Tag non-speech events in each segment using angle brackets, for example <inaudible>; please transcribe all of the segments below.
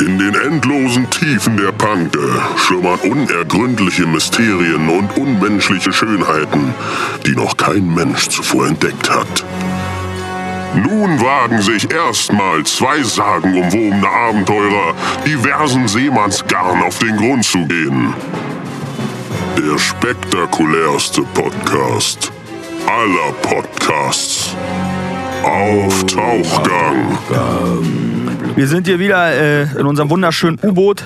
In den endlosen Tiefen der Panke schlummern unergründliche Mysterien und unmenschliche Schönheiten, die noch kein Mensch zuvor entdeckt hat. Nun wagen sich erstmals zwei sagenumwobene Abenteurer diversen Seemannsgarn auf den Grund zu gehen. Der spektakulärste Podcast aller Podcasts. Auf Tauchgang. Wir sind hier wieder äh, in unserem wunderschönen U-Boot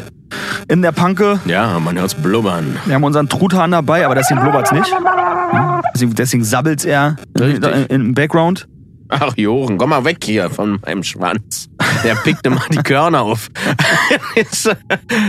in der Panke. Ja, man hört's blubbern. Wir haben unseren Truthahn dabei, aber deswegen blubbert's nicht. Hm? Deswegen, deswegen sabbelt's er im Background. Ach, Jochen, komm mal weg hier von meinem Schwanz. Der pickt immer die Körner auf. <laughs>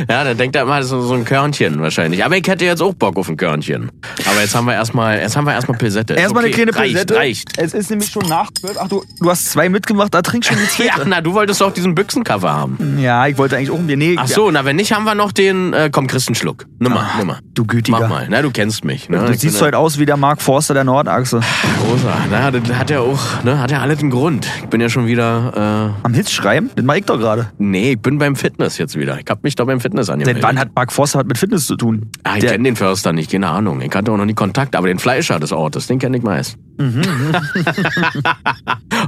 ja, der denkt er immer, das ist so ein Körnchen wahrscheinlich. Aber ich hätte jetzt auch Bock auf ein Körnchen. Aber jetzt haben wir erstmal, jetzt haben wir erstmal Pilsette. Erstmal Okay, eine kleine reicht, Pilsette. Reicht. Es ist nämlich schon nach 12. Ach, du, du hast zwei mitgemacht, da trinkst du schon die <laughs> Ja, zweite. na, du wolltest doch diesen Büchsencover haben. Ja, ich wollte eigentlich auch ein Bier. Nee, Ach so, na, wenn nicht, haben wir noch den, äh, komm, kriegst einen Schluck. Nimm mal, nimm mal. Du Gütiger. Mach mal, na, du kennst mich. Ne? Du Ich siehst heute aus wie der Mark Forster der Nordachse. Rosa. Na, das hat ja auch, ne, hat ja alles einen Grund. Ich bin ja schon wieder, Am Hitz schreiben? Das mach ich doch gerade. äh, nee, ich bin beim Fitness jetzt wieder. Ich hab mich doch beim Fitness angemeldet. Seit wann hat Mark Forster was mit Fitness zu tun? Ah, ich kenne den Förster nicht, keine Ahnung. Ich hatte auch noch nie Kontakt, aber den Fleischer des Ortes, den kenne ich meist. Mhm, <laughs> <laughs>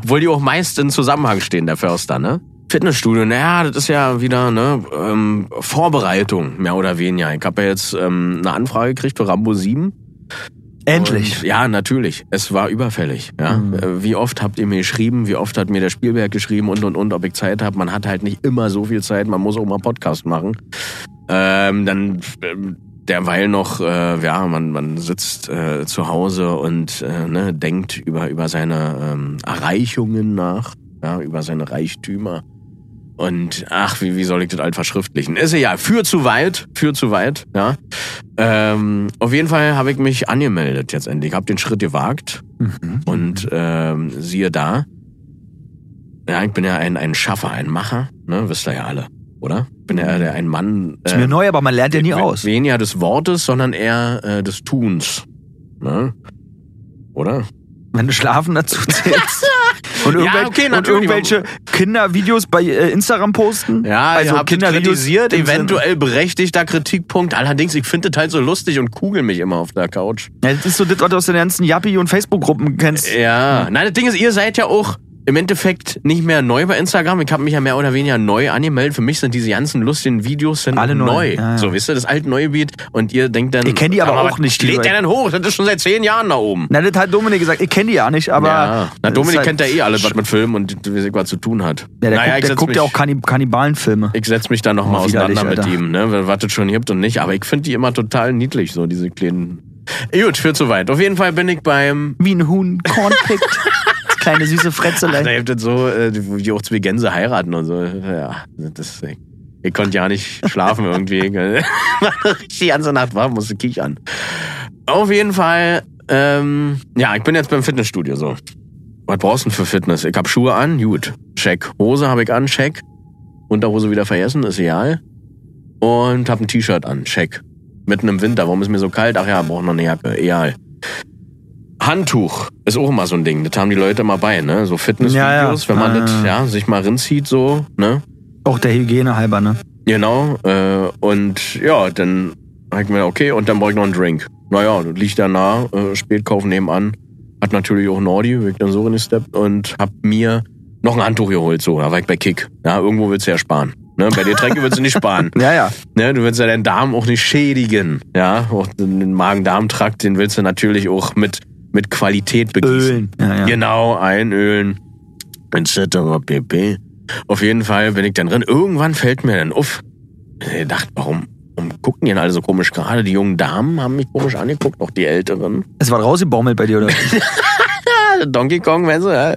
Obwohl die auch meist in Zusammenhang stehen, der Förster, ne? Fitnessstudio, naja, das ist ja wieder ne ähm, Vorbereitung, mehr oder weniger. Ich habe ja jetzt ähm, eine Anfrage gekriegt für Rambo 7. Endlich. Und, ja, natürlich. Es war überfällig. Ja. Mhm. Äh, Wie oft habt ihr mir geschrieben? Wie oft hat mir der Spielberg geschrieben und und und, ob ich Zeit habe? Man hat halt nicht immer so viel Zeit. Man muss auch mal Podcast machen. Ähm, dann ähm, derweil noch, äh, ja, man man sitzt äh, zu Hause und äh, ne, denkt über über seine ähm, Erreichungen nach, ja, über seine Reichtümer. Und ach, wie, wie soll ich das alt verschriftlichen? Ist ja für zu weit, für zu weit, ja. Ähm, auf jeden Fall habe ich mich angemeldet jetzt endlich. Habe den Schritt gewagt und ähm, siehe da, ja, ich bin ja ein, ein Schaffer, ein Macher, ne, wisst ihr ja alle, oder? Ich bin ja der, ein Mann. Ist mir neu, aber man lernt ja nie aus. Weniger des Wortes, sondern eher äh, des Tuns. Ne? Oder? Wenn du schlafen dazu zählst. <laughs> Und, Ja, irgendwel- okay, und irgendwelche Kindervideos bei äh, Instagram posten. Ja, also habt Kindervideos kritisiert, eventuell berechtigter Kritikpunkt. Allerdings, ich finde das halt so lustig und kugel mich immer auf der Couch. Ja, das ist so das, was du aus den ganzen Yappi- und Facebook-Gruppen kennst. Ja, nein, das Ding ist, ihr seid ja auch im Endeffekt nicht mehr neu bei Instagram. Ich habe mich ja mehr oder weniger neu angemeldet. Für mich sind diese ganzen lustigen Videos sind Alle neu. neu. Ja, ja. So, wisst ihr, das alte neue Beat. Und ihr denkt dann... Ich kenn die aber mal, auch nicht, Lädt der denn hoch? Das ist schon seit zehn Jahren da oben. Na, das hat Dominik gesagt. Ich kenne die ja nicht, aber. ja, na, das Dominik ist kennt ja eh alles, was mit Filmen und wie was zu tun hat. Ja, der naja, guckt, der guckt mich, ja auch Kannib Kannibalenfilme. Ich setz mich da nochmal Oh, auseinander mit ihm, ne? was es schon gibt und nicht. Aber ich finde die immer total niedlich, so diese kleinen... Gut, führt zu weit. Auf jeden Fall bin ich beim... Wie ein Huhn Korn pickt. Das <laughs> kleine süße <laughs> Da Fretzelein. hilft das so, äh, wo die auch zwei Gänse heiraten und so. Ja, das, ich, ich konnte ja nicht schlafen irgendwie. <laughs> Die ganze Nacht war, musste kichern. Auf jeden Fall, ähm, ja, ich bin jetzt beim Fitnessstudio so. Was brauchst du denn für Fitness? Ich hab Schuhe an, gut. Check. Hose habe ich an, check. Unterhose wieder vergessen, ist egal. Und hab ein T-Shirt an, check. Mitten im Winter, warum ist mir so kalt? Ach ja, brauch noch eine Jacke, egal. Handtuch ist auch immer so ein Ding. Das haben die Leute immer bei, ne? So Fitnessvideos, Ja, ja. wenn man Ah. das ja, sich mal rinzieht, so, ne? Auch der Hygiene halber, ne? Genau. Äh, und ja, dann hab ich mir, okay, und dann brauche ich noch einen Drink. Naja, liegt da nah, äh, Spätkauf nebenan. Hat natürlich auch Nordi, bin ich dann so reingesteppt und hab mir noch ein Handtuch geholt, so. Da war ich bei Kick. Ja, irgendwo willst du ja sparen. Ne? Bei dir Tränke willst du nicht sparen. <laughs> Ja, ja. Ne, du willst ja deinen Darm auch nicht schädigen. Ja, auch den Magen-Darm-Trakt, den willst du natürlich auch mit, mit Qualität begießen. Ölen. Ja, ja. Genau, einölen. Etc. pp. Auf jeden Fall bin ich dann drin. Irgendwann fällt mir dann auf. Ich dachte, warum, warum gucken die denn alle so komisch? Gerade die jungen Damen haben mich komisch angeguckt, auch die Älteren. Es war rausgebaumelt bei dir, oder? <laughs> Donkey Kong, weißt du? Ja.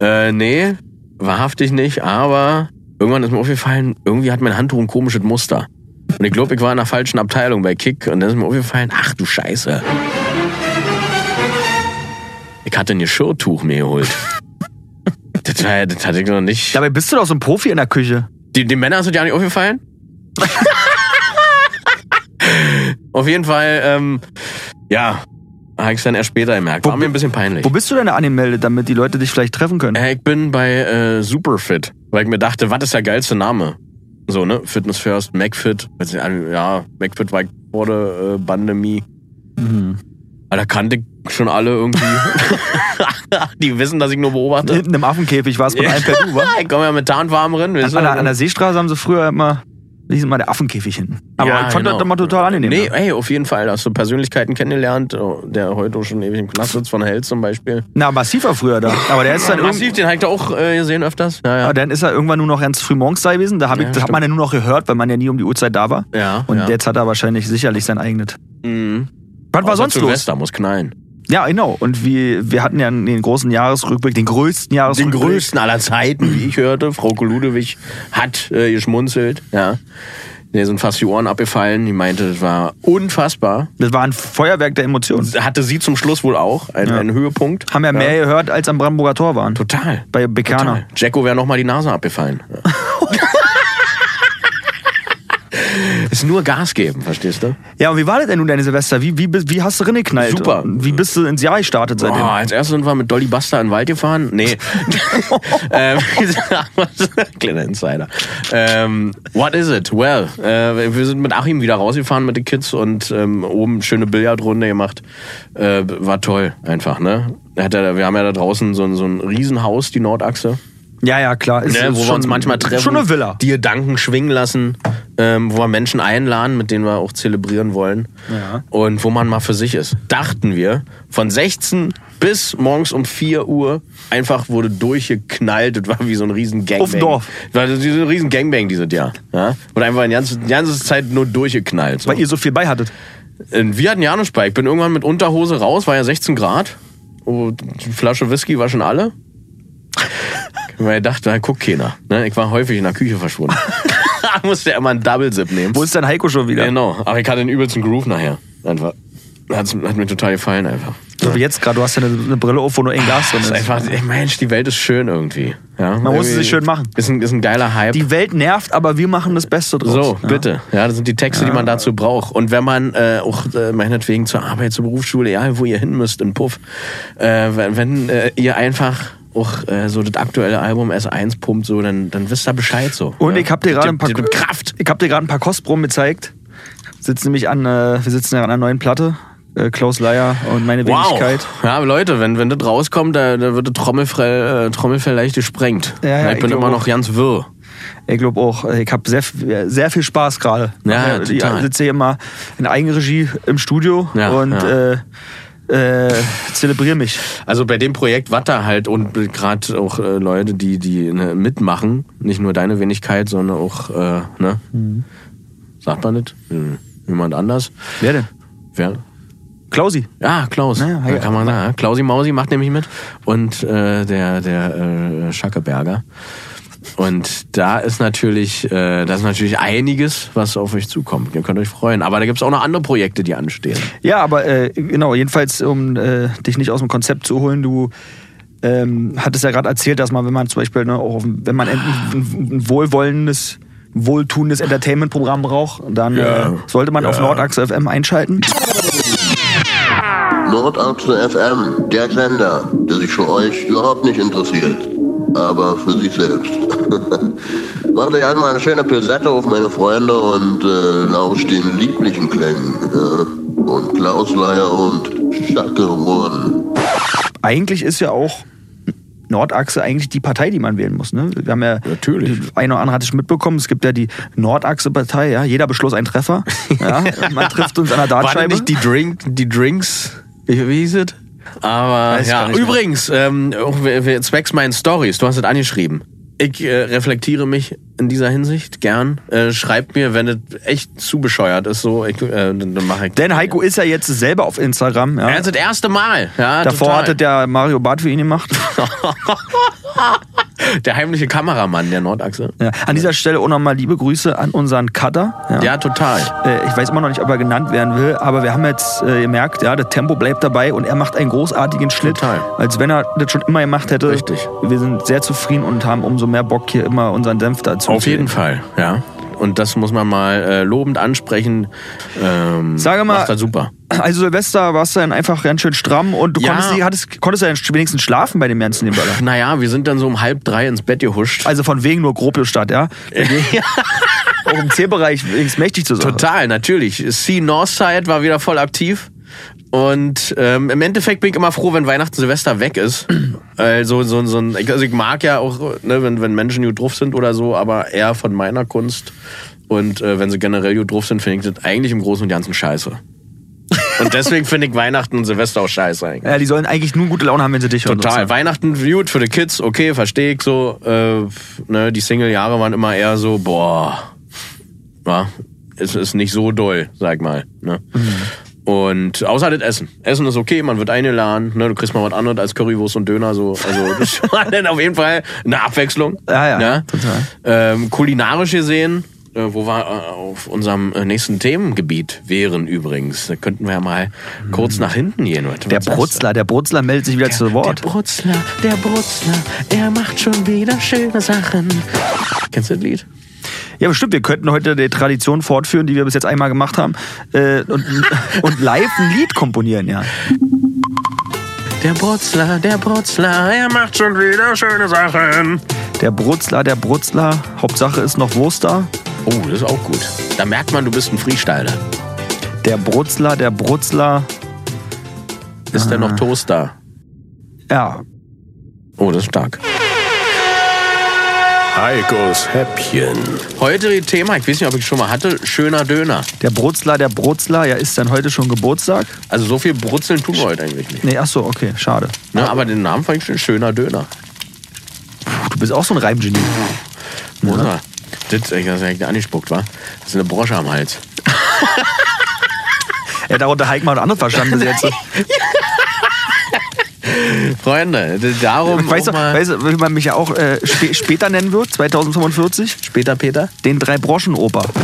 Äh, nee, wahrhaftig nicht, aber irgendwann ist mir aufgefallen, irgendwie hat mein Handtuch ein komisches Muster. Und ich glaube, ich war in der falschen Abteilung bei Kick und dann ist mir aufgefallen, ach du Scheiße. Ich hatte ein Geschirrtuch mir geholt. Das, war, das hatte ich noch nicht. Dabei bist du doch so ein Profi in der Küche. Die, die Männer das ja nicht aufgefallen? <laughs> Auf jeden Fall, ähm, ja, habe ich dann erst später gemerkt. War mir ein bisschen peinlich. Wo bist du denn angemeldet, damit die Leute dich vielleicht treffen können? Äh, ich bin bei äh, Superfit, weil ich mir dachte, was ist der geilste Name? So, ne? Fitness First, nicht, Ja, McFit war ich vor der äh, Pandemie. Mhm. Da kannte ich schon alle irgendwie. <laughs> die wissen, dass ich nur beobachte. Hinten im Affenkäfig war es mit einem per Du, wa? <laughs> ich komme ja mit Tarnfarben rein. An, an, der, an der Seestraße haben sie früher immer, wie sind mal der Affenkäfig hinten. Aber Ja, ich fand genau. das immer total angenehm. Nee, ne? ey, auf jeden Fall. Da hast du Persönlichkeiten kennengelernt, oh, der heute schon ewig im Knast sitzt, von Held zum Beispiel. Na, Massiv war früher da. Aber der ist dann Massiv, den habe ich da auch äh, gesehen öfters. Ja, ja. Aber dann ist er irgendwann nur noch ganz früh morgens da gewesen. Da hab ich, Ja, das hat stimmt. man ja nur noch gehört, weil man ja nie um die Uhrzeit da war. ja, Und ja. jetzt hat er wahrscheinlich sicherlich sein eigenes. Mhm. Was war sonst los? Silvester muss knallen. Ja, genau. Und wie, wir hatten ja den großen Jahresrückblick, den größten Den Jahresrückblick. größten aller Zeiten, wie ich hörte. Frau Koludewig hat äh, geschmunzelt. Ja. Mir sind fast die Ohren abgefallen. Die meinte, es war unfassbar. Das war ein Feuerwerk der Emotionen. Hatte sie zum Schluss wohl auch. Ein, Ja. ein Höhepunkt. Haben ja mehr gehört, als am Brandenburger Tor waren. Total. Bei Bekaner. Jacko wäre noch mal die Nase abgefallen. Ja. <laughs> <laughs> ist nur Gas geben, verstehst du? Ja, und wie war das denn nun deine Silvester? Wie, wie, wie hast du reingeknallt? Super. Wie bist du ins Jahr gestartet seitdem? Oh, als erstes sind wir mit Dolly Buster in den Wald gefahren. Nee. <laughs> <laughs> ähm, kleiner Insider. Ähm, what is it? Well, äh, wir sind mit Achim wieder rausgefahren mit den Kids und ähm, oben schöne Billardrunde gemacht. Äh, war toll, einfach, ne? Er Hat ja, wir haben ja da draußen so, ein- so ein Riesenhaus, die Nordachse. Ja, ja, klar. Ist, Ne, ist wo wir schon, uns manchmal treffen. Schon eine Villa. Die Gedanken schwingen lassen, ähm, wo wir Menschen einladen, mit denen wir auch zelebrieren wollen. Ja. Und wo man mal für sich ist. Dachten wir, von 16 bis morgens um 4 Uhr einfach wurde durchgeknallt. Das war wie so ein riesen Gangbang. Auf dem Dorf. Das war so ein riesen Gangbang dieses Jahr. Ja? Und einfach die ganze, die ganze Zeit nur durchgeknallt. So. Weil ihr so viel bei hattet. Und Wir hatten ja bei. Ich bin irgendwann mit Unterhose raus, war ja 16 Grad. Oh, die Flasche Whisky war schon alle. Weil <laughs> ich dachte, da guckt keiner. Ne? Ich war häufig in der Küche verschwunden. <laughs> <laughs> Musste ja immer einen Double-Zip nehmen. Wo ist denn Heiko schon wieder? Genau. Aber ich hatte den übelsten Groove nachher. Einfach. Hat's, hat mir total gefallen einfach. So wie jetzt gerade, du hast ja eine, eine Brille auf, wo nur ein Glas drin ist. ist einfach, ey, Mensch, die Welt ist schön irgendwie. Ja? Man muss es Irgendwie sich schön machen. Ist ein, ist ein geiler Hype. Die Welt nervt, aber wir machen das Beste draus. So, Ja. bitte. Ja, das sind die Texte, die man dazu braucht. Und wenn man äh, auch äh, meinetwegen zur Arbeit, zur Berufsschule, ja, wo ihr hin müsst, in Puff, äh, wenn, wenn äh, ihr einfach auch äh, so das aktuelle Album S1 pumpt, so, dann, dann wisst ihr Bescheid so. Und ja. ich hab dir gerade ein paar Das gibt Kraft. Ich habe dir gerade ein paar Kostproben gezeigt. Sitzen nämlich an, äh, wir sitzen ja an einer neuen Platte. Äh, Klaus Leier und meine Wow. Wenigkeit. Ja, Leute, wenn, wenn das rauskommt, da, da wird das Trommelfell, äh, Trommelfell leicht gesprengt. Ja, ja, ich ich bin glaub immer noch ganz wirr. Ich glaube auch, ich habe sehr, sehr viel Spaß gerade. Ja, ich sitze hier immer in Eigenregie im Studio Ja, und ja. Äh, äh, zelebriere mich. Also bei dem Projekt Watter halt und gerade auch äh, Leute, die, die ne, mitmachen, nicht nur deine Wenigkeit, sondern auch, äh, ne? Mhm. Sagt man nicht? Hm, Jemand anders? Wer denn? Wer? Klausi. Ja, Klaus. Naja, da ja. kann man sagen. Klausi Mausi macht nämlich mit. Und äh, der, der äh, Schackeberger. Und da ist natürlich, äh, da ist natürlich einiges, was auf euch zukommt. Ihr könnt euch freuen. Aber da gibt's auch noch andere Projekte, die anstehen. Ja, aber äh, genau, jedenfalls, um äh, dich nicht aus dem Konzept zu holen, du ähm, hattest ja gerade erzählt, dass man, wenn man zum Beispiel, ne, auch auf, wenn man ein, ein, ein wohlwollendes, wohltuendes Entertainment-Programm braucht, dann Ja. äh, sollte man auf Ja. Nordachse FM einschalten. Nordachse FM, der Sender, der sich für euch überhaupt nicht interessiert, aber für sich selbst. <laughs> Macht euch einmal eine schöne Pilsette auf meine Freunde und äh, lauscht den lieblichen Klängen. Ja? Und Klaus Leier und Schacke wurden. Eigentlich ist ja auch Nordachse eigentlich die Partei, die man wählen muss. Ne? Wir haben ja Natürlich. Ein oder andere hatte ich mitbekommen. Es gibt ja die Nordachse-Partei. Ja? Jeder Beschluss ein Treffer. Ja? <laughs> Man trifft uns an der War Dartscheibe. nicht die, Drink, die Drinks? Wie, wie hieß es? Aber Weiß ja, übrigens, ähm, zwecks meinen Stories, du hast es angeschrieben. Ich äh, reflektiere mich in dieser Hinsicht gern. Äh, schreibt mir, wenn es echt zu bescheuert ist, so, ich, äh, dann, mache ich. Denn Heiko ist ja jetzt selber auf Instagram. Ja? Das ist das erste Mal. Ja, Davor total. hatte der Mario Barth für ihn gemacht. <laughs> der heimliche Kameramann der Nordachse. Ja. An dieser Stelle auch nochmal liebe Grüße an unseren Cutter. Ja. Ja, total. Äh, Ich weiß immer noch nicht, ob er genannt werden will, aber wir haben jetzt äh, gemerkt, ja, das Tempo bleibt dabei und er macht einen großartigen Schnitt, Total. als wenn er das schon immer gemacht hätte. Richtig. Wir sind sehr zufrieden und haben umso mehr Bock, hier immer unseren Senf dazu Auf zu jeden. Fall, ja. Und das muss man mal äh, lobend ansprechen. Ähm, Sage mal- Macht das super. Also Silvester warst du dann einfach ganz schön stramm und du Ja. konntest, hattest, konntest dann wenigstens schlafen bei dem ganzen dem Böller. Naja, wir sind dann so um halb drei ins Bett gehuscht. Also von wegen nur Gropiusstadt, ja? <laughs> Auch im C-Bereich mächtig zu sein. Total, natürlich. Sea Northside war wieder voll aktiv. Und ähm, im Endeffekt bin ich immer froh, wenn Weihnachten Silvester weg ist. <clears throat> Also so, so ein, also ich mag ja auch, ne, wenn, wenn Menschen gut drauf sind oder so, aber eher von meiner Kunst. Und äh, wenn sie generell gut drauf sind, finde ich das eigentlich im Großen und Ganzen scheiße. Und deswegen finde ich Weihnachten und Silvester auch scheiße eigentlich. Ja, die sollen eigentlich nur gute Laune haben, wenn sie dich hören. Total. Weihnachten gut für die Kids, okay, verstehe ich so. Äh, ne, die Single-Jahre waren immer eher so, boah, ja, es ist nicht so doll, sag mal. Ne? Und außer das Essen. Essen ist okay, man wird eingeladen, ne, du kriegst mal was anderes als Currywurst und Döner, so. Also <laughs> das war dann auf jeden Fall eine Abwechslung. Ja, ja, ne? total. Ähm, kulinarisch gesehen, äh, wo wir äh, auf unserem äh, nächsten Themengebiet wären übrigens. Da könnten wir ja mal kurz nach hinten gehen. Leute. Der? Brutzler, der Brutzler meldet sich wieder zu Wort. Der Brutzler, der Brutzler, er macht schon wieder schöne Sachen. Kennst du das Lied? Ja, bestimmt. Wir könnten heute die Tradition fortführen, die wir bis jetzt einmal gemacht haben, äh, und, <laughs> und live ein Lied komponieren, ja. Der Brutzler, der Brutzler, er macht schon wieder schöne Sachen. Der Brutzler, der Brutzler, Hauptsache ist noch Wurst da. Oh, das ist auch gut. Da merkt man, du bist ein Freestyler. Der Brutzler, der Brutzler, Ist denn noch Toast da? ja. Oh, das ist stark. Heikos Häppchen. Heute Thema, ich weiß nicht, ob ich schon mal hatte, schöner Döner. Der Brutzler, der Brutzler, ja, ist dann heute schon Geburtstag? Also so viel Brutzeln tun wir heute eigentlich nicht. Nee, ach so, okay, schade. Ne, aber den Namen fand ich schon schöner Döner. Du bist auch so ein Reimgenie. Muss er. Das, ich hab's eigentlich angespuckt, war. Das ist eine Brosche am Hals. <laughs> Ja, darunter Heik mal was anderes verstanden bis jetzt. <laughs> <laughs> Freunde, darum Weißt du, weißt du, wie man mich ja auch äh, spä später nennen wird, 2045? später, Peter. Den Drei-Broschen-Oper. <laughs>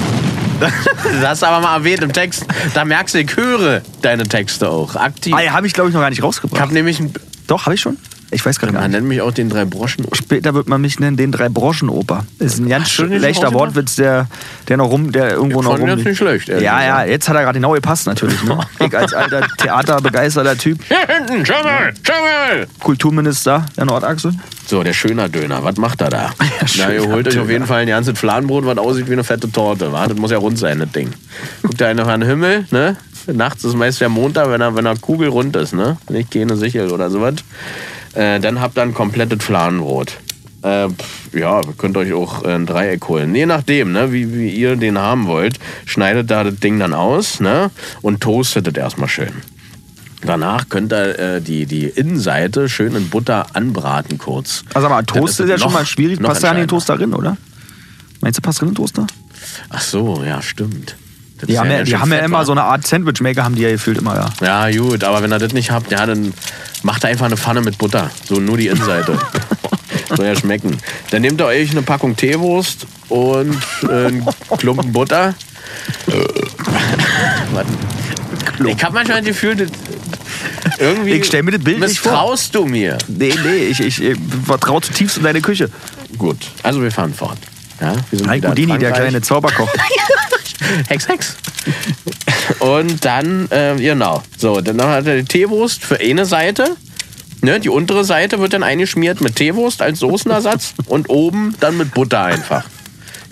Das hast du aber mal erwähnt im Text. Da merkst du, ich höre deine Texte auch aktiv. Ah, ja, habe ich, glaube ich, noch gar nicht Ich rausgebracht. habe nämlich, ein, Doch, habe ich schon? Ich weiß gar man nicht. nennt mich auch den drei Broschen. Später wird man mich nennen, den Drei-Broschen-Oper. Ist ein ganz nicht schlechter? Wortwitz, der, der noch rum, der irgendwo Ich noch rum. das nicht schlecht, Ja, ja, gesagt. jetzt hat er gerade genau gepasst natürlich. Ne? <laughs> Ich als alter theaterbegeisterter Typ, Hier hinten, schau mal, schau mal. Kulturminister der Nordachse. So, der schöner Döner, was macht er da? <laughs> Na, ihr holt euch auf jeden Fall ein ganzes Fladenbrot, was aussieht wie eine fette Torte. Wa? Das muss ja rund sein, das Ding. Guckt einer an den Himmel, ne? Nachts ist meist der Montag, wenn er, wenn er kugelrund ist, ne? Nicht keine Sichel oder sowas. Äh, dann habt ihr ein komplettes Fladenbrot. Äh, ja, ihr könnt euch auch ein Dreieck holen. Je nachdem, ne, wie, wie ihr den haben wollt, schneidet da das Ding dann aus ne, und toastet es erstmal schön. Danach könnt ihr äh, die, die Innenseite schön in Butter anbraten kurz. Also aber Toast ist ja schon mal schwierig. Passt ja an den. Toaster drin, oder? Meinst du, passt drin in den Toaster? Ach so, ja, stimmt. Das Die haben ja, die haben ja immer wa? so eine Art Sandwichmaker, haben die ja gefühlt immer, ja. Ja, gut, aber wenn ihr das nicht habt, ja, dann macht einfach eine Pfanne mit Butter. So nur die Innenseite. <laughs> Soll ja schmecken. Dann nehmt ihr euch eine Packung Teewurst und äh, einen Klumpen Butter. <laughs> Warte. Ich hab manchmal das Gefühl, das irgendwie Ich stell mir das Bild nicht vor. misstraust du mir. Nee, nee, ich, ich, ich vertraue zutiefst in deine Küche. Gut, also wir fahren fort. Ja, wir sind Heiko Dini, der kleine Zauberkoch. <laughs> Hex, Hex. Und dann, äh, genau. So, dann hat er die Teewurst für eine Seite. Ne, die untere Seite wird dann eingeschmiert mit Teewurst als Soßenersatz <laughs> und oben dann mit Butter einfach.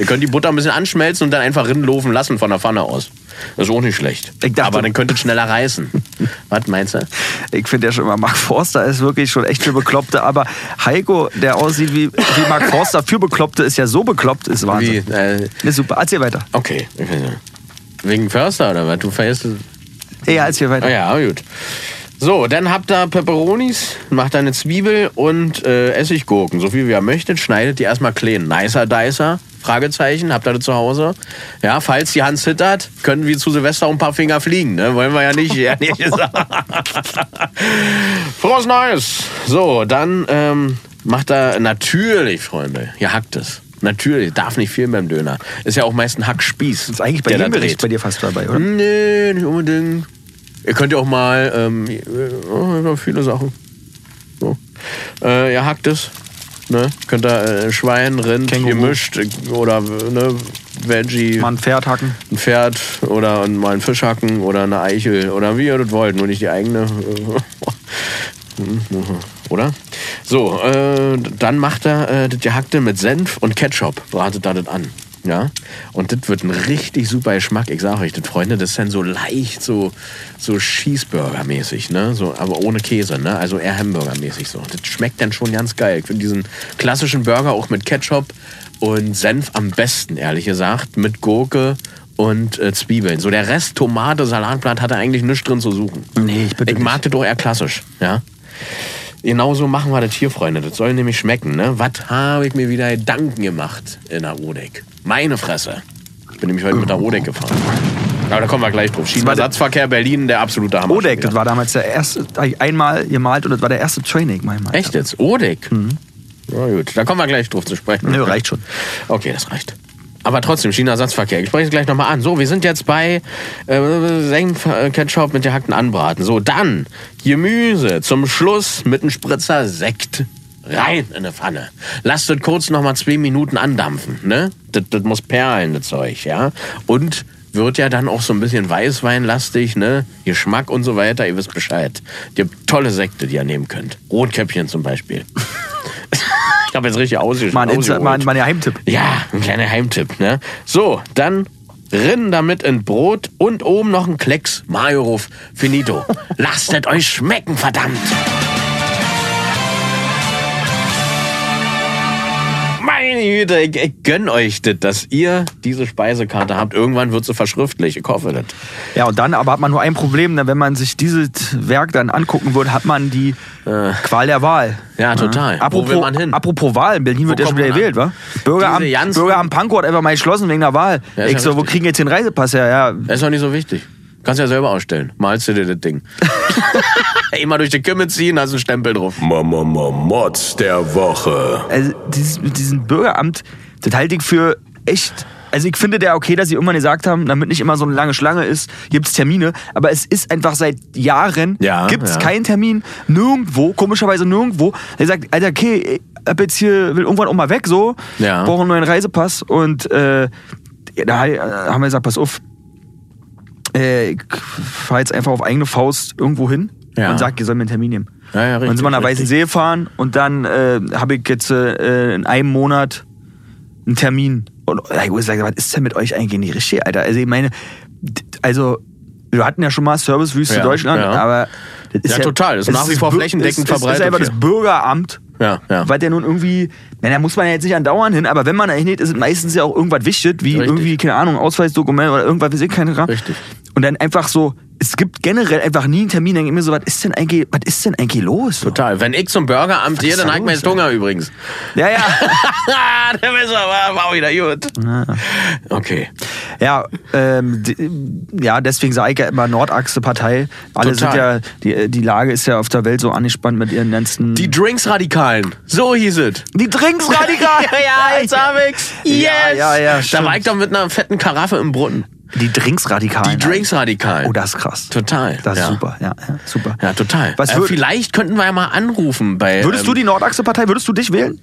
Ihr könnt die Butter ein bisschen anschmelzen und dann einfach rinlaufen lassen von der Pfanne aus. Das ist auch nicht schlecht. Dachte- Aber dann könnt ihr schneller reißen. Was meinst du? Ich finde ja schon mal, Mark Forster ist wirklich schon echt für Bekloppte. Aber Heiko, der aussieht wie, wie Mark Forster für Bekloppte, ist ja so bekloppt, ist Wie, Wahnsinn. äh, Ne, super, erzähl weiter. okay. Wegen Förster oder was? Du feierst Ja, erzähl weiter. Ah ja, gut. So, dann habt ihr Peperonis, macht eine Zwiebel und äh, Essiggurken, so viel wie ihr möchtet. Schneidet die erstmal klein. Nicer Dicer, Fragezeichen, habt ihr das zu Hause? Ja, falls die Hand zittert, können wir zu Silvester ein paar Finger fliegen, ne? Wollen wir ja nicht, ehrlich gesagt. <laughs> Frohes Neues! So, dann ähm, macht er natürlich, Freunde, ihr hackt es. Natürlich, darf nicht viel beim Döner. Ist ja auch meist ein Hackspieß. ist eigentlich bei jedem Gericht bei dir fast dabei, oder? Nee, nicht unbedingt. Ihr könnt ja auch mal, ähm, äh, viele Sachen. So. Äh, ihr hackt es. Ne? Könnt ihr äh, Schwein, Rind, Känguru. gemischt äh, oder ne, Veggie, Mal ein Pferd hacken. ein Pferd oder mal einen Fisch hacken oder eine Eichel oder wie ihr das wollt, nur nicht die eigene. <laughs> Oder? So, äh, dann macht er äh, das Gehackte mit Senf und Ketchup, bratet er das an. Ja, und das wird ein richtig super Geschmack. Ich sage euch, das Freunde, das ist dann so leicht, so, so Cheeseburger-mäßig, ne? So, aber ohne Käse, ne? Also eher Hamburger-mäßig so. Das schmeckt dann schon ganz geil. Ich finde diesen klassischen Burger auch mit Ketchup und Senf am besten, ehrlich gesagt, mit Gurke und äh, Zwiebeln. So der Rest Tomate, Salatblatt hat er eigentlich nichts drin zu suchen. Nee, ich bitte Ich mag das doch eher klassisch, ja. Genauso machen wir das hier, Freunde. Das soll nämlich schmecken, ne? Was habe ich mir wieder Gedanken gemacht in der Odeck? Meine Fresse. Ich bin nämlich heute mit der Odeck gefahren. Aber da kommen wir gleich drauf. Schienenersatzverkehr Berlin, der absolute Hammer. Odeck, das war damals der erste, einmal gemalt und das war der erste Training, mein Mann. Echt jetzt? Odeck? Na gut, da kommen wir gleich drauf zu sprechen. Nö, reicht schon. Okay, das reicht. Aber trotzdem, China-Ersatzverkehr. Ich spreche es gleich nochmal an. So, wir sind jetzt bei äh, Senf, äh, Ketchup mit gehackten Anbraten. So, dann Gemüse. Zum Schluss mit einem Spritzer Sekt. Rein in eine Pfanne. Lasst es kurz nochmal zwei Minuten andampfen. Ne? Das, das muss perlen, das Zeug. ja. Und wird ja dann auch so ein bisschen Weißweinlastig, ne? Geschmack und so weiter. Ihr wisst Bescheid. Die habt tolle Sekte, die ihr nehmen könnt. Rotkäppchen zum Beispiel. <laughs> ich habe jetzt richtig ausgesch Mal ein, Insta- ausgeholt. mal, ein- mal ein Geheimtipp. Ja, ein kleiner Heimtipp, ne? So, dann rinnen damit in Brot und oben noch ein Klecks. Mayo-Ruf, finito. <laughs> Lasst euch schmecken, verdammt! Meine Güte, ich, ich gönn euch das, dass ihr diese Speisekarte habt. Irgendwann wird sie verschriftlich. Ich hoffe das. Ja, und dann aber hat man nur ein Problem, ne? wenn man sich dieses Werk dann angucken würde, hat man die Qual der Wahl. Äh. Ja, total. Wo Apropos, will man hin? apropos Wahl, in Berlin wird ja schon wieder gewählt, wa? Bürgeramt, Bürgeramt Pankow hat einfach mal geschlossen wegen der Wahl. Ja, ich so, wo kriegen jetzt den Reisepass her? Ja, Das ist doch nicht so wichtig. Kannst ja selber ausstellen. Malst du dir das Ding. <laughs> Immer durch die Kümme ziehen, hast einen Stempel drauf. Mama Mods der Woche. also dieses, mit diesem Bürgeramt, das halte ich für echt. Also ich finde der okay, dass sie irgendwann gesagt haben, damit nicht immer so eine lange Schlange ist, gibt es Termine. Aber es ist einfach seit Jahren, Ja, gibt es ja. keinen Termin, nirgendwo, komischerweise nirgendwo. Er sagt, Alter, okay, ich hab jetzt hier, will irgendwann auch mal weg, so, Ja. brauche einen neuen Reisepass. Und äh, da äh, haben wir gesagt, pass auf, äh, ich fahr jetzt einfach auf eigene Faust irgendwo hin Ja. und sag, ihr sollt mir einen Termin nehmen. Ja, ja, und dann sind wir nach richtig. Weißensee gefahren und dann äh, habe ich jetzt äh, in einem Monat einen Termin. Und ich muss sagen, was ist denn mit euch eigentlich nicht richtig, Alter? Also ich meine, also wir hatten ja schon mal Servicewüste Ja, Deutschland, ja. aber das ist Ja, ja, total. Das ist nach wie vor flächendeckend verbreitet ist einfach das Bürgeramt. Ja, ja. Weil der nun irgendwie, na, da muss man ja jetzt nicht andauernd hin, aber wenn man da hingeht, ist es meistens ja auch irgendwas wichtig, wie Richtig. irgendwie, keine Ahnung, Ausweisdokument oder irgendwas, weiß ich keine Ahnung. Richtig. Und dann einfach so, es gibt generell einfach nie einen Termin, dann denke ich mir so, was ist denn eigentlich, was ist denn eigentlich los? Total. Wenn ich zum Burgeramt gehe, ist dann ich los, meinen Hunger übrigens. Ja, ja. Der Messer war, war wieder gut. Okay. Ja, ähm, ja, deswegen sage ich ja immer Nordachse-Partei. Alle sind ja, Total. die, die Lage ist ja auf der Welt so angespannt mit ihren ganzen. Die Drinks-Radikalen. So hieß es. die Drinks radikal! <laughs> ja, jetzt hab ich's. Yes. Ja, ja, ja, Da war ich doch mit einer fetten Karaffe im Brunnen. Die Drinks radikal. Die Drinks-Radikalen. Oh, das ist krass. Total. Das ist ja. super, ja, ja, super. Ja, total. Was äh, vielleicht könnten wir ja mal anrufen bei. Würdest du ähm, die Nordachse-Partei, würdest du dich wählen?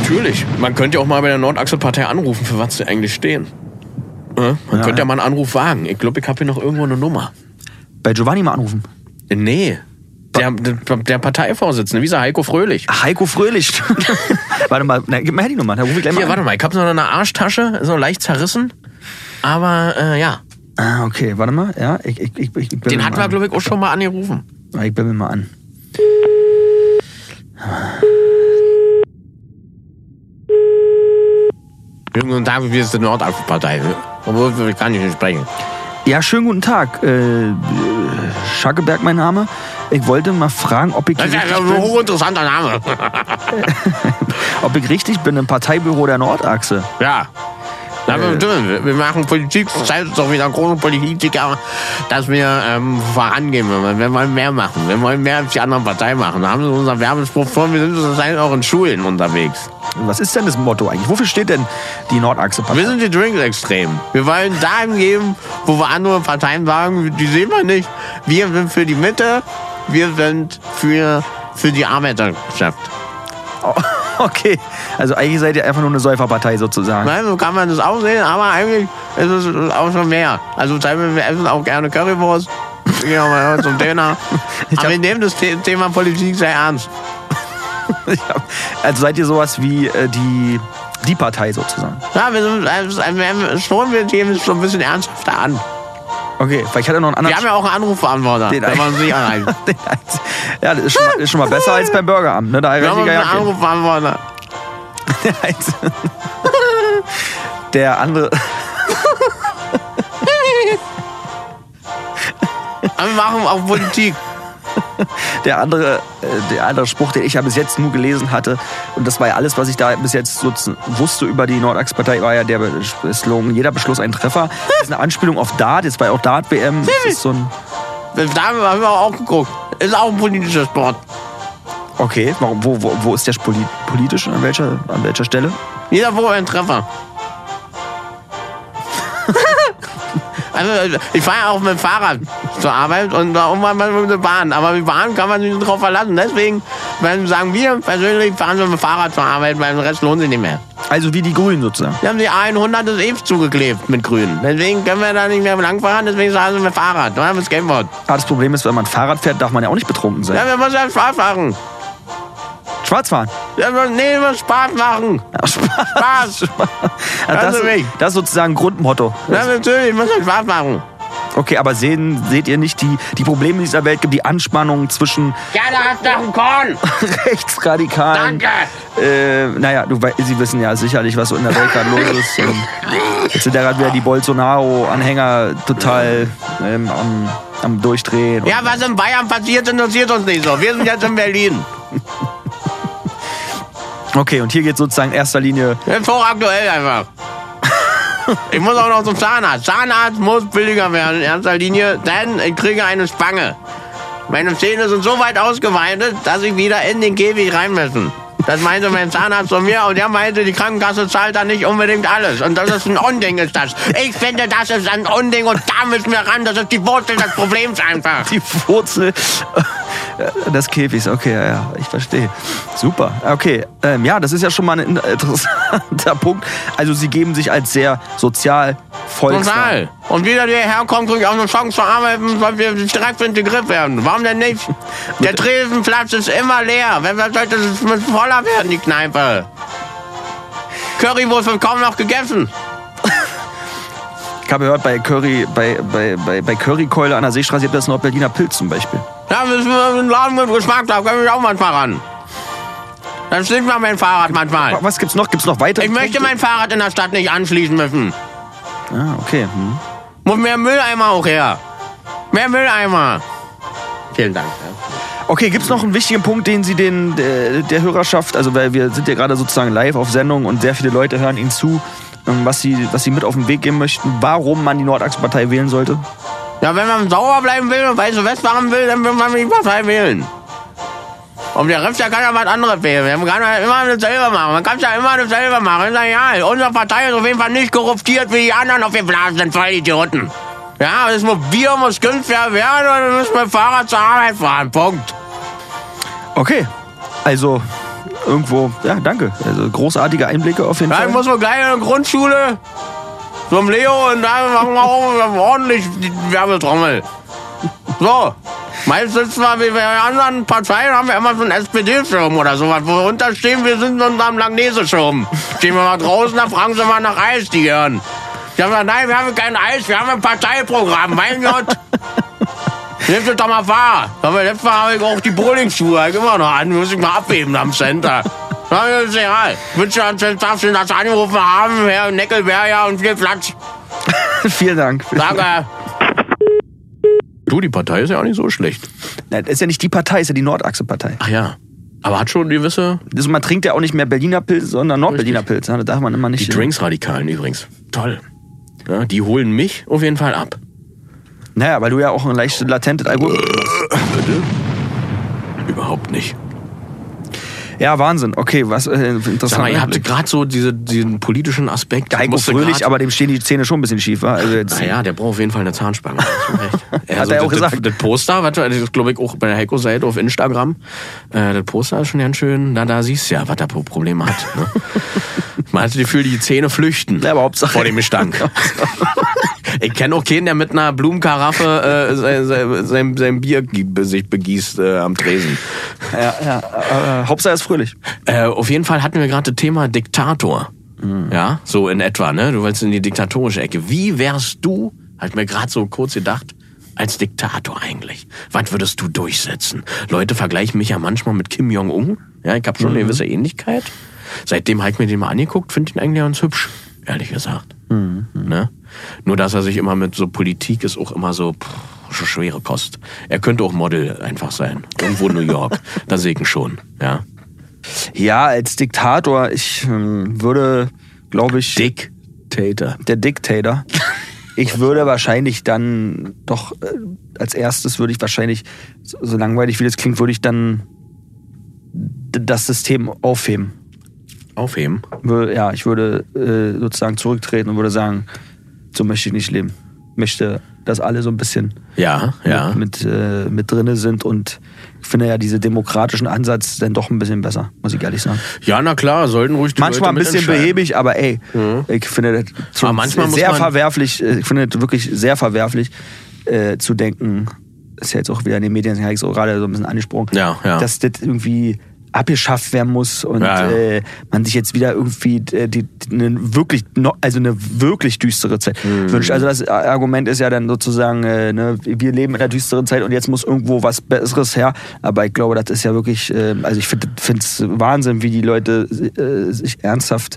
Natürlich. Man könnte ja auch mal bei der Nordachse-Partei anrufen, für was sie eigentlich stehen. Ja, man Ja, könnte ja mal einen Anruf wagen. Ich glaube, ich habe hier noch irgendwo eine Nummer. Bei Giovanni mal anrufen. Äh, Nee. Der, der, der Parteivorsitzende, wie ist er? Heiko Fröhlich. Heiko Fröhlich. <laughs> warte mal, na, gib mir Handynummer, da ruf ich gleich mal Hier, an. warte mal, ich habe noch eine Arschtasche, so leicht zerrissen. Aber äh, ja, Ah, okay, warte mal, ja, ich, ich, ich, ich, den hatten wir, glaube ich, auch schon mal angerufen. ich. Ich bimmel mal an. Guten Tag, wir sind die Nordachse-Partei. Obwohl, ich kann nicht sprechen. Ja, schönen guten Tag. Äh, Schackeberg mein Name. Ich wollte mal fragen, ob ich, Das ist ein hochinteressanter Name. <laughs> <laughs> ob ich richtig bin im Parteibüro der Nordachse. ja. Na, wir, machen Politik, das heißt doch wieder große Politiker, dass wir ähm, vorangehen. Wir wollen, wir wollen mehr machen. Wir wollen mehr als die anderen Parteien machen. Da haben sie unser Werbespruch vor. Wir sind zurzeit auch in Schulen unterwegs. Was ist denn das Motto eigentlich? Wofür steht denn die Nordachse-Partei? Wir sind die Drinks-Extrem. Wir wollen dahin geben, wo wir andere Parteien sagen, die sehen wir nicht. Wir sind für die Mitte, wir sind für, für die Arbeiterschaft. <laughs> Okay, also eigentlich seid ihr einfach nur eine Säuferpartei sozusagen. Nein, so kann man das auch sehen, aber eigentlich ist es auch schon mehr. Also wir essen auch gerne Currywurst. Wir gehen auch mal <laughs> zum Döner. Aber wir nehmen das The- Thema Politik sehr ernst. <laughs> Also seid ihr sowas wie äh, die, die Partei sozusagen. Ja, wir sind, also, wir schon, wir nehmen es schon ein bisschen ernsthafter an. Okay, weil ich hatte noch einen Wir anderen... haben ja auch einen Anrufbeantworter, Den wenn man uns nicht Einz- ja, das ist schon, mal, ist schon mal besser als beim Burgeramt. Ne? Da Wir haben einen. Anrufbeantworter. <laughs> Der andere... <laughs> Aber wir machen auch Politik. <laughs> der andere, äh, der andere Spruch, den ich ja bis jetzt nur gelesen hatte, und das war ja alles, was ich da bis jetzt so wusste über die Nordachspartei, war ja der Slogan, jeder Beschluss ein Treffer. Das ist eine Anspielung auf Dart, jetzt war ja auch Dart-WM. Das ist so ein, Da haben wir auch geguckt. Ist auch ein politischer Sport. okay, warum, wo, wo, wo ist der poli politisch, an welcher, an welcher Stelle? Jeder Wurf ein Treffer. <laughs> also, ich fahre auch mit dem Fahrrad zur Arbeit und da irgendwann mal mit der Bahn. Aber die Bahn kann man sich nicht drauf verlassen. Deswegen wenn sagen wir persönlich, fahren wir mit dem Fahrrad zur Arbeit, weil der Rest lohnt sich nicht mehr. Also wie die Grünen sozusagen. Wir haben die A100 des EVs zugeklebt mit Grün. Deswegen können wir da nicht mehr langfahren, deswegen fahren wir mit Fahrrad. Oder mit Skateboard. Aber das Problem ist, wenn man Fahrrad fährt, darf man ja auch nicht betrunken sein. Ja, wir müssen ja Spaß machen. Schwarz fahren. Ja, nee, wir müssen Spaß machen. Ja, Spaß. Spaß. <laughs> Ja, das, Also mich. das ist sozusagen ein Grundmotto. Ja, natürlich, wir müssen Spaß machen. Okay, aber sehen, seht ihr nicht die, die Probleme in dieser Welt gibt, die Anspannung zwischen Ja, da hast du noch einen Korn. <laughs> Rechtsradikalen. Danke. Äh, naja, du, Sie wissen ja sicherlich, was so in der Welt gerade los ist. Und jetzt sind ja gerade wieder die Bolsonaro-Anhänger total ähm, am, am Durchdrehen. Ja, was in Bayern passiert, interessiert uns nicht so. Wir sind jetzt in Berlin. <laughs> Okay, und hier geht sozusagen in erster Linie. Hochaktuell einfach. Ich muss auch noch zum Zahnarzt. Zahnarzt muss billiger werden in erster Linie, denn ich kriege eine Spange. Meine Zähne sind so weit ausgeweitet, dass ich wieder in den Käfig rein müssen. Das meinte mein Zahnarzt von mir und der meinte, die Krankenkasse zahlt da nicht unbedingt alles. Und das ist ein Unding, ist das. Ich finde, das ist ein Unding und da müssen wir ran. Das ist die Wurzel des Problems einfach. Die Wurzel des Käfigs. Okay, ja, ja, ich verstehe. Super. Okay, ähm, ja, das ist ja schon mal ein interessanter <laughs> Punkt. Also Sie geben sich als sehr sozial volksnah. Und jeder, der herkommt, kriegt auch eine Chance zu arbeiten, weil wir direkt integriert werden. Warum denn nicht? <laughs> Der Tresenplatz ist immer leer. Wenn wir sollte es mit voller werden, die Kneipe. Currywurst wird kaum noch gegessen. Ich habe gehört, bei Curry, bei, bei, bei, bei Currykeule an der Seestraße gibt es noch Berliner Pilz zum Beispiel. Da müssen wir einen Laden mit Geschmack, da können wir auch manchmal ran. Dann stimmt mal mein Fahrrad manchmal. Was gibt's noch? Gibt's noch weitere? Ich möchte mein Fahrrad in der Stadt nicht anschließen müssen. Ah, okay. Hm. Muss mehr Mülleimer auch her. Mehr Mülleimer. Vielen Dank. Okay, gibt's noch einen wichtigen Punkt, den Sie den, der, der Hörerschaft, also weil wir sind ja gerade sozusagen live auf Sendung und sehr viele Leute hören Ihnen zu, ähm, was Sie, was Sie mit auf den Weg geben möchten, warum man die Nordachspartei wählen sollte? Ja, wenn man sauer bleiben will und weiße West machen will, dann will man die Partei wählen. Und der Rest, der kann ja was anderes wählen. Man kann ja immer dasselbe machen. Man kann ja immer dasselbe machen. Ist ja egal. Unsere Partei ist auf jeden Fall nicht korruptiert wie die anderen auf den Blasen sind voll Idioten. Ja, das muss Bier muss günstiger werden und dann müssen wir Fahrrad zur Arbeit fahren. Punkt. Okay, also irgendwo, ja, danke. Also großartige Einblicke auf jeden Dann Fall. muss man gleich in der Grundschule zum Leo und dann machen wir auch ordentlich die Werbetrommel. So. Meistens mal wie bei anderen Parteien haben wir immer so einen SPD-Schirm oder sowas, wo wir unterstehen, wir sind in unserem Langnese-Schirm. Stehen wir mal draußen, da fragen sie mal nach Eis, die hören. Ich hab gesagt, nein, wir haben kein Eis, wir haben ein Parteiprogramm, mein Gott. <laughs> Nehmt es doch mal wahr. Aber letztes Mal habe ich auch die Bowlingschuhe immer noch an, muss ich mal abheben am Center. Ja, das ist egal. Wünsche an darf Sie das angerufen haben, Herr Neckelberger und viel Platz. <laughs> Vielen Dank. Danke. Du, die Partei ist ja auch nicht so schlecht. Nein, das ist ja nicht die Partei, ist ja die Nordachse-Partei. Ach ja. Aber hat schon gewisse. Also man trinkt ja auch nicht mehr Berliner Pilz, sondern Nordberliner Pilz. Ja, Da darf man immer nicht. Die Drinks-Radikalen übrigens. Toll. Ja, die holen mich auf jeden Fall ab. Naja, weil du ja auch ein leicht latentes Alkohol. Bitte? Überhaupt nicht. Ja, Wahnsinn. Okay, was äh, interessant. Sag mal, ihr habt gerade so diese, diesen politischen Aspekt. Der Heiko Fröhlich, grad- aber dem stehen die Zähne schon ein bisschen schief, wa? Also jetzt, Naja, der braucht auf jeden Fall eine Zahnspange. Hast recht. <laughs> Hat er auch das, gesagt. Das, das Poster, was, das glaube ich auch bei der Heiko-Seite auf Instagram. Äh, das Poster ist schon ganz schön. Na, da siehst du ja, was er für Probleme hat. Ne? <laughs> Man hat das Gefühl, die Zähne flüchten Ja, aber Hauptsache- vor dem Gestank. <laughs> ich kenne auch keinen, der mit einer Blumenkaraffe äh, sein, sein, sein, sein Bier sich begießt äh, am Tresen. ja, ja, äh, Hauptsache er ist fröhlich. Äh, auf jeden Fall hatten wir gerade das Thema Diktator. Mhm. Ja, so in etwa, ne? Du wolltest in die diktatorische Ecke. Wie wärst du, hab ich mir gerade so kurz gedacht, als Diktator eigentlich? Was würdest du durchsetzen? Leute vergleichen mich ja manchmal mit Kim Jong-un. Ja, ich habe schon eine Mhm. gewisse Ähnlichkeit. Seitdem habe ich mir den mal angeguckt, finde ich ihn eigentlich ganz hübsch, ehrlich gesagt. Mhm. Ne? Nur, dass er sich immer mit so Politik ist auch immer so pff, schon schwere Kost. Er könnte auch Model einfach sein. Irgendwo in New York. <laughs> da ihn schon. Ja. Ja, als Diktator, ich ähm, würde, glaube ich, Dictator. der Diktator. Ich würde wahrscheinlich dann doch äh, als erstes würde ich wahrscheinlich, so, so langweilig wie das klingt, würde ich dann das System aufheben. Aufheben. Ja, ich würde äh, sozusagen zurücktreten und würde sagen, so möchte ich nicht leben. Ich möchte, dass alle so ein bisschen Ja, ja. mit, mit, äh, mit drinne sind und ich finde ja diese demokratischen Ansatz dann doch ein bisschen besser, muss ich ehrlich sagen. Ja, na klar, sollten ruhig die Manchmal ein Leute bisschen mitentscheiden. behäbig, aber ey, ich finde das Aber manchmal sehr man- verwerflich, äh, ich finde das wirklich sehr verwerflich äh, zu denken, ist ja jetzt auch wieder in den Medien, habe ich so gerade so ein bisschen angesprochen, Ja, ja. dass das irgendwie abgeschafft werden muss und Ja, ja. Äh, man sich jetzt wieder irgendwie äh, die, die, eine wirklich also eine wirklich düstere Zeit Mhm. wünscht. Also das Argument ist ja dann sozusagen, äh, ne, wir leben in einer düsteren Zeit und jetzt muss irgendwo was Besseres her. Aber ich glaube, das ist ja wirklich, äh, also ich finde es Wahnsinn, wie die Leute äh, sich ernsthaft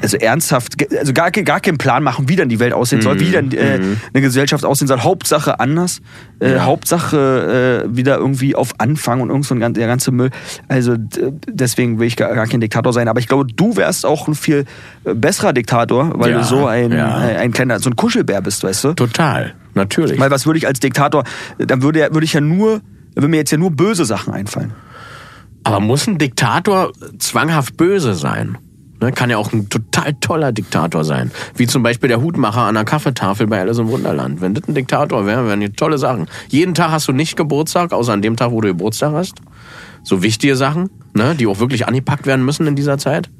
also ernsthaft, also gar, gar keinen Plan machen, wie dann die Welt aussehen soll, wie dann äh, eine Gesellschaft aussehen soll. Hauptsache anders, äh, Ja. Hauptsache äh, wieder irgendwie auf Anfang und irgend so ein der ganze Müll. Also deswegen will ich gar, gar kein Diktator sein. Aber ich glaube, du wärst auch ein viel äh, besserer Diktator, weil Ja, du so ein, ja. äh, ein kleiner, so ein Kuschelbär bist, weißt du? Total, natürlich. Weil was würde ich als Diktator, dann würde, würde ich ja nur, würde mir jetzt ja nur böse Sachen einfallen. Aber muss ein Diktator zwanghaft böse sein? Ne, kann ja auch ein total toller Diktator sein. Wie zum Beispiel der Hutmacher an der Kaffeetafel bei Alice im Wunderland. Wenn das ein Diktator wäre, wären die tolle Sachen. Jeden Tag hast du nicht Geburtstag, außer an dem Tag, wo du Geburtstag hast. So wichtige Sachen, ne, die auch wirklich angepackt werden müssen in dieser Zeit.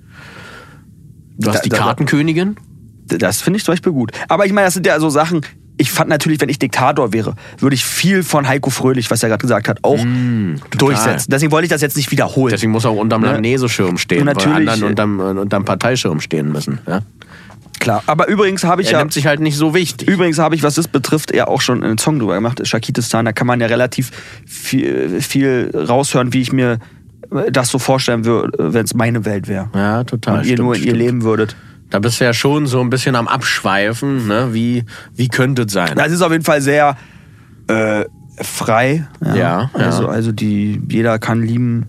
Du hast Da- die da- Kartenkönigin. Das finde ich zum Beispiel gut. Aber ich meine, das sind ja so Sachen. Ich fand natürlich, wenn ich Diktator wäre, würde ich viel von Heiko Fröhlich, was er gerade gesagt hat, auch durchsetzen. Deswegen wollte ich das jetzt nicht wiederholen. Deswegen muss er auch unterm Ne? Langnese-Schirm stehen, Und weil natürlich, anderen unterm, äh, unterm Parteischirm stehen müssen. Ja? Klar. Aber übrigens habe ich Er ja. nimmt sich halt nicht so wichtig. Übrigens habe ich, was das betrifft, ja auch schon einen Song drüber gemacht, Shakitistan. Da kann man ja relativ viel, viel raushören, wie ich mir das so vorstellen würde, wenn es meine Welt wäre. Ja, total. Und ihr stimmt, nur in ihr leben würdet. Da bist du ja schon so ein bisschen am Abschweifen, ne? Wie, wie könnte es sein? Das ist auf jeden Fall sehr äh, frei. Ja, ja. Also, also die, jeder kann lieben.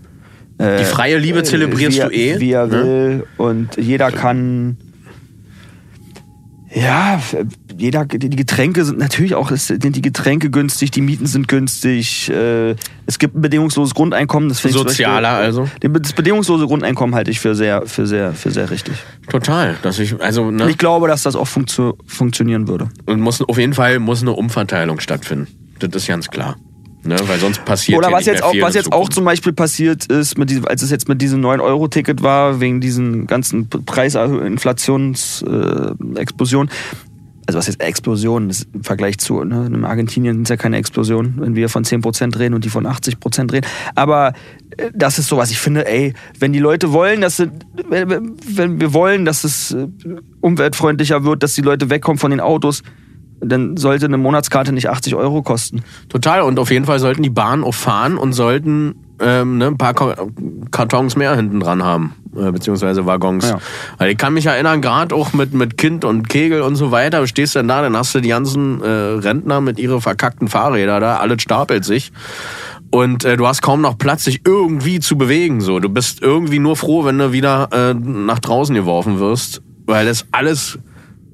äh, Die freie Liebe zelebrierst wie du eh, Wie er ne? will. Und jeder kann. Ja, jeder, die Getränke sind natürlich auch, sind die Getränke günstig, die Mieten sind günstig, äh, es gibt ein bedingungsloses Grundeinkommen. Das finde ich Sozialer Beispiel- also? Das bedingungslose Grundeinkommen halte ich für sehr, für sehr, für sehr richtig. Total. Dass ich, also, ne? ich glaube, dass das auch funktio funktionieren würde. Und muss, auf jeden Fall muss eine Umverteilung stattfinden. Das ist ganz klar. Ne? Weil sonst passiert Oder was jetzt auch, was jetzt auch zum Beispiel passiert ist, mit diesem, als es jetzt mit diesem 9-Euro-Ticket war, wegen diesen ganzen Preisinflationsexplosionen. Äh. Also was jetzt Explosionen ist im Vergleich zu, ne? in Argentinien sind es ja keine Explosionen, wenn wir von 10% reden und die von 80% reden. Aber äh, das ist sowas, ich finde, ey, wenn die Leute wollen, dass sie, wenn wir wollen, dass es äh, umweltfreundlicher wird, dass die Leute wegkommen von den Autos, dann sollte eine Monatskarte nicht 80 Euro kosten. Total. Und auf jeden Fall sollten die Bahnen auch fahren und sollten ähm, ne, ein paar Ka- Kartons mehr hinten dran haben, äh, beziehungsweise Waggons. Ja. Weil ich kann mich erinnern, gerade auch mit, mit Kind und Kegel und so weiter, du stehst dann da, dann hast du die ganzen äh, Rentner mit ihren verkackten Fahrrädern da, alles stapelt sich. Und äh, du hast kaum noch Platz, dich irgendwie zu bewegen. So, Du bist irgendwie nur froh, wenn du wieder äh, nach draußen geworfen wirst, weil das alles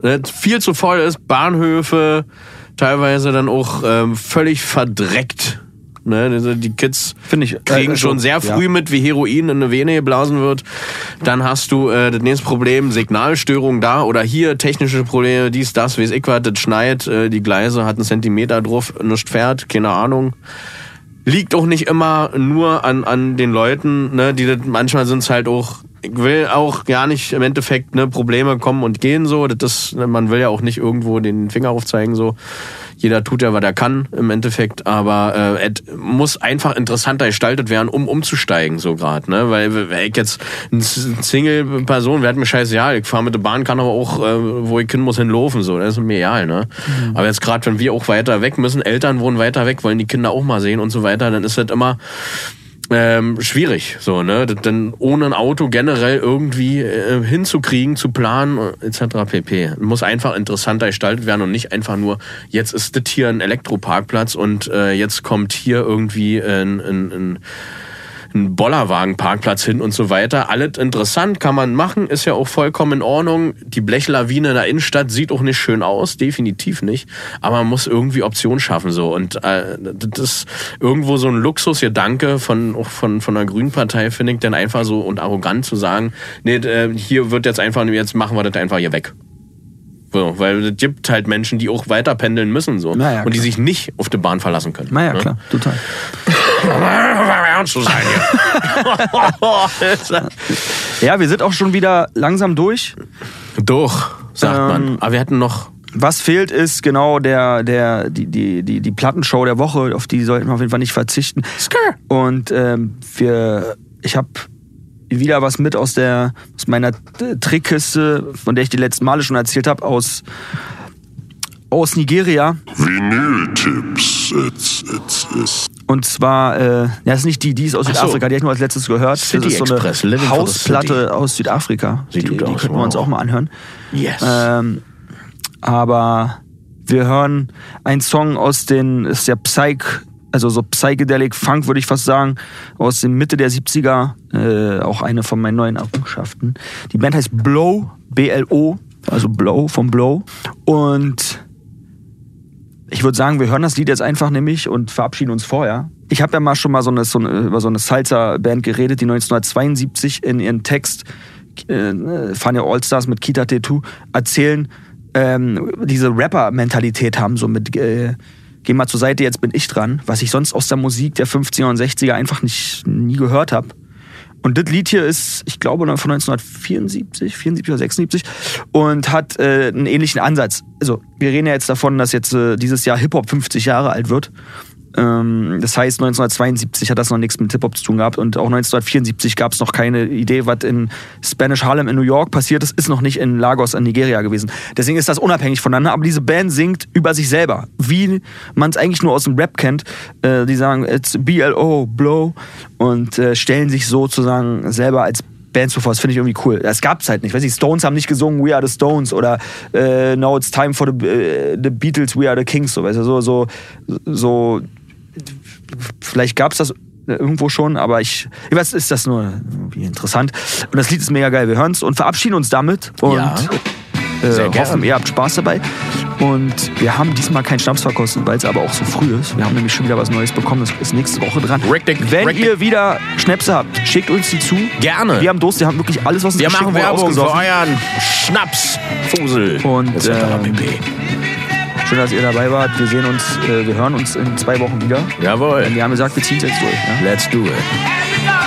ne, viel zu voll ist. Bahnhöfe, teilweise dann auch ähm, völlig verdreckt. Ne? Die- Die Kids Finde ich, äh, kriegen also, schon sehr ja. früh mit, wie Heroin in eine Vene geblasen wird. Dann hast du äh, das nächste Problem, Signalstörung da oder hier technische Probleme, dies, das, weiß ich was, das schneit, äh, die Gleise hat einen Zentimeter drauf, nichts fährt, keine Ahnung. Liegt auch nicht immer nur an, an den Leuten, ne, die das, manchmal sind es halt auch, ich will auch gar nicht im Endeffekt ne, Probleme kommen und gehen so. Das ist, man will ja auch nicht irgendwo den Finger aufzeigen so. Jeder tut ja, was er kann im Endeffekt, aber äh, es muss einfach interessanter gestaltet werden, um umzusteigen so gerade, ne? Weil wenn ich jetzt eine Single-Person, hat mir scheißegal, ich fahre mit der Bahn, kann aber auch, äh, wo ich hin muss, hinlaufen, so, das ist mir egal, ne? Aber jetzt gerade, wenn wir auch weiter weg müssen, Eltern wohnen weiter weg, wollen die Kinder auch mal sehen und so weiter, dann ist das immer ähm, schwierig, so, ne? Dann ohne ein Auto generell irgendwie äh, hinzukriegen, zu planen, äh, etc. pp. Muss einfach interessanter gestaltet werden und nicht einfach nur, jetzt ist das hier ein Elektroparkplatz und äh, jetzt kommt hier irgendwie ein, ein, ein ein Bollerwagenparkplatz hin und so weiter. Alles interessant, kann man machen, ist ja auch vollkommen in Ordnung. Die Blechlawine in der Innenstadt sieht auch nicht schön aus, definitiv nicht. Aber man muss irgendwie Optionen schaffen so. Und äh, das ist irgendwo so ein Luxusgedanke von auch von von der Grünen Partei finde ich, dann einfach so und arrogant zu sagen, nee, äh, hier wird jetzt einfach jetzt machen wir das einfach hier weg. So, weil es gibt halt Menschen, die auch weiter pendeln müssen so Na ja, und die sich nicht auf die Bahn verlassen können. Naja, ne? klar, total. Ernst <laughs> zu sein hier. <laughs> Ja, wir sind auch schon wieder langsam durch. Doch, sagt Ähm, man. Aber wir hatten noch. Was fehlt ist genau der, der, die, die, die, die Plattenshow der Woche, auf die sollten wir auf jeden Fall nicht verzichten. Und ähm, wir, ich habe wieder was mit aus der aus meiner Trickkiste, von der ich die letzten Male schon erzählt habe, aus aus Nigeria. Vinyl-Tipps. It's, it's, it's. Und zwar, äh, ja, das ist nicht die, die ist aus Ach so. Südafrika, die habe ich nur als letztes gehört. City das ist so Express, eine Living for the Hausplatte aus Südafrika. Sieht die die aus, könnten wir uns wow. auch mal anhören. Yes. Ähm, aber wir hören einen Song aus den, ist der Psych, also so Psychedelic Funk, würde ich fast sagen, aus den Mitte der 70er, äh, auch eine von meinen neuen Errungenschaften. Die Band heißt Blow, B-L-O, also Blow, vom Blow. Und ich würde sagen, wir hören das Lied jetzt einfach nämlich und verabschieden uns vorher. Ich habe ja mal schon mal so eine, so eine, über so eine Salsa-Band geredet, die 1972 in ihren Text äh, Fania Allstars mit Kita T2 erzählen, ähm, diese Rapper-Mentalität haben, so mit äh, geh mal zur Seite, jetzt bin ich dran, was ich sonst aus der Musik der 50er und 60er einfach nicht nie gehört habe. Und das Lied hier ist, ich glaube, von 1974, 74 oder 76 und hat äh, einen ähnlichen Ansatz. Also, wir reden ja jetzt davon, dass jetzt äh, dieses Jahr Hip-Hop 50 Jahre alt wird. Ähm, das heißt, 1972 hat das noch nichts mit Hip-Hop zu tun gehabt und auch 1974 gab es noch keine Idee, was in Spanish Harlem in New York passiert ist, ist noch nicht in Lagos in Nigeria gewesen. Deswegen ist das unabhängig voneinander, aber diese Band singt über sich selber, wie man es eigentlich nur aus dem Rap kennt. Äh, die sagen, it's BLO, Blow und äh, stellen sich sozusagen selber als Band zuvor. Das finde ich irgendwie cool. Das gab's halt nicht. Weiß ich, Stones haben nicht gesungen We are the Stones oder äh, Now it's time for the, äh, the Beatles, We are the Kings. So, weißt du, so, so, so vielleicht gab's das irgendwo schon, aber ich, ich weiß, ist das nur interessant. Und das Lied ist mega geil. Wir hören's und verabschieden uns damit und Ja. äh, hoffen, ihr habt Spaß dabei. Und wir haben diesmal keinen Schnaps verkostet, weil es aber auch so früh ist. Wir haben nämlich schon wieder was Neues bekommen. Das ist nächste Woche dran. Richtig, Wenn richtig. ihr wieder Schnäpse habt, schickt uns die zu. Gerne. Wir haben Durst, wir haben wirklich alles, was uns Wir machen Werbung für euren Schnaps, Fusel. Und, etc. Schön, dass ihr dabei wart. Wir sehen uns, äh, wir hören uns in zwei Wochen wieder. Jawohl. Wir haben gesagt, wir ziehen es jetzt durch. Ja? Let's do it.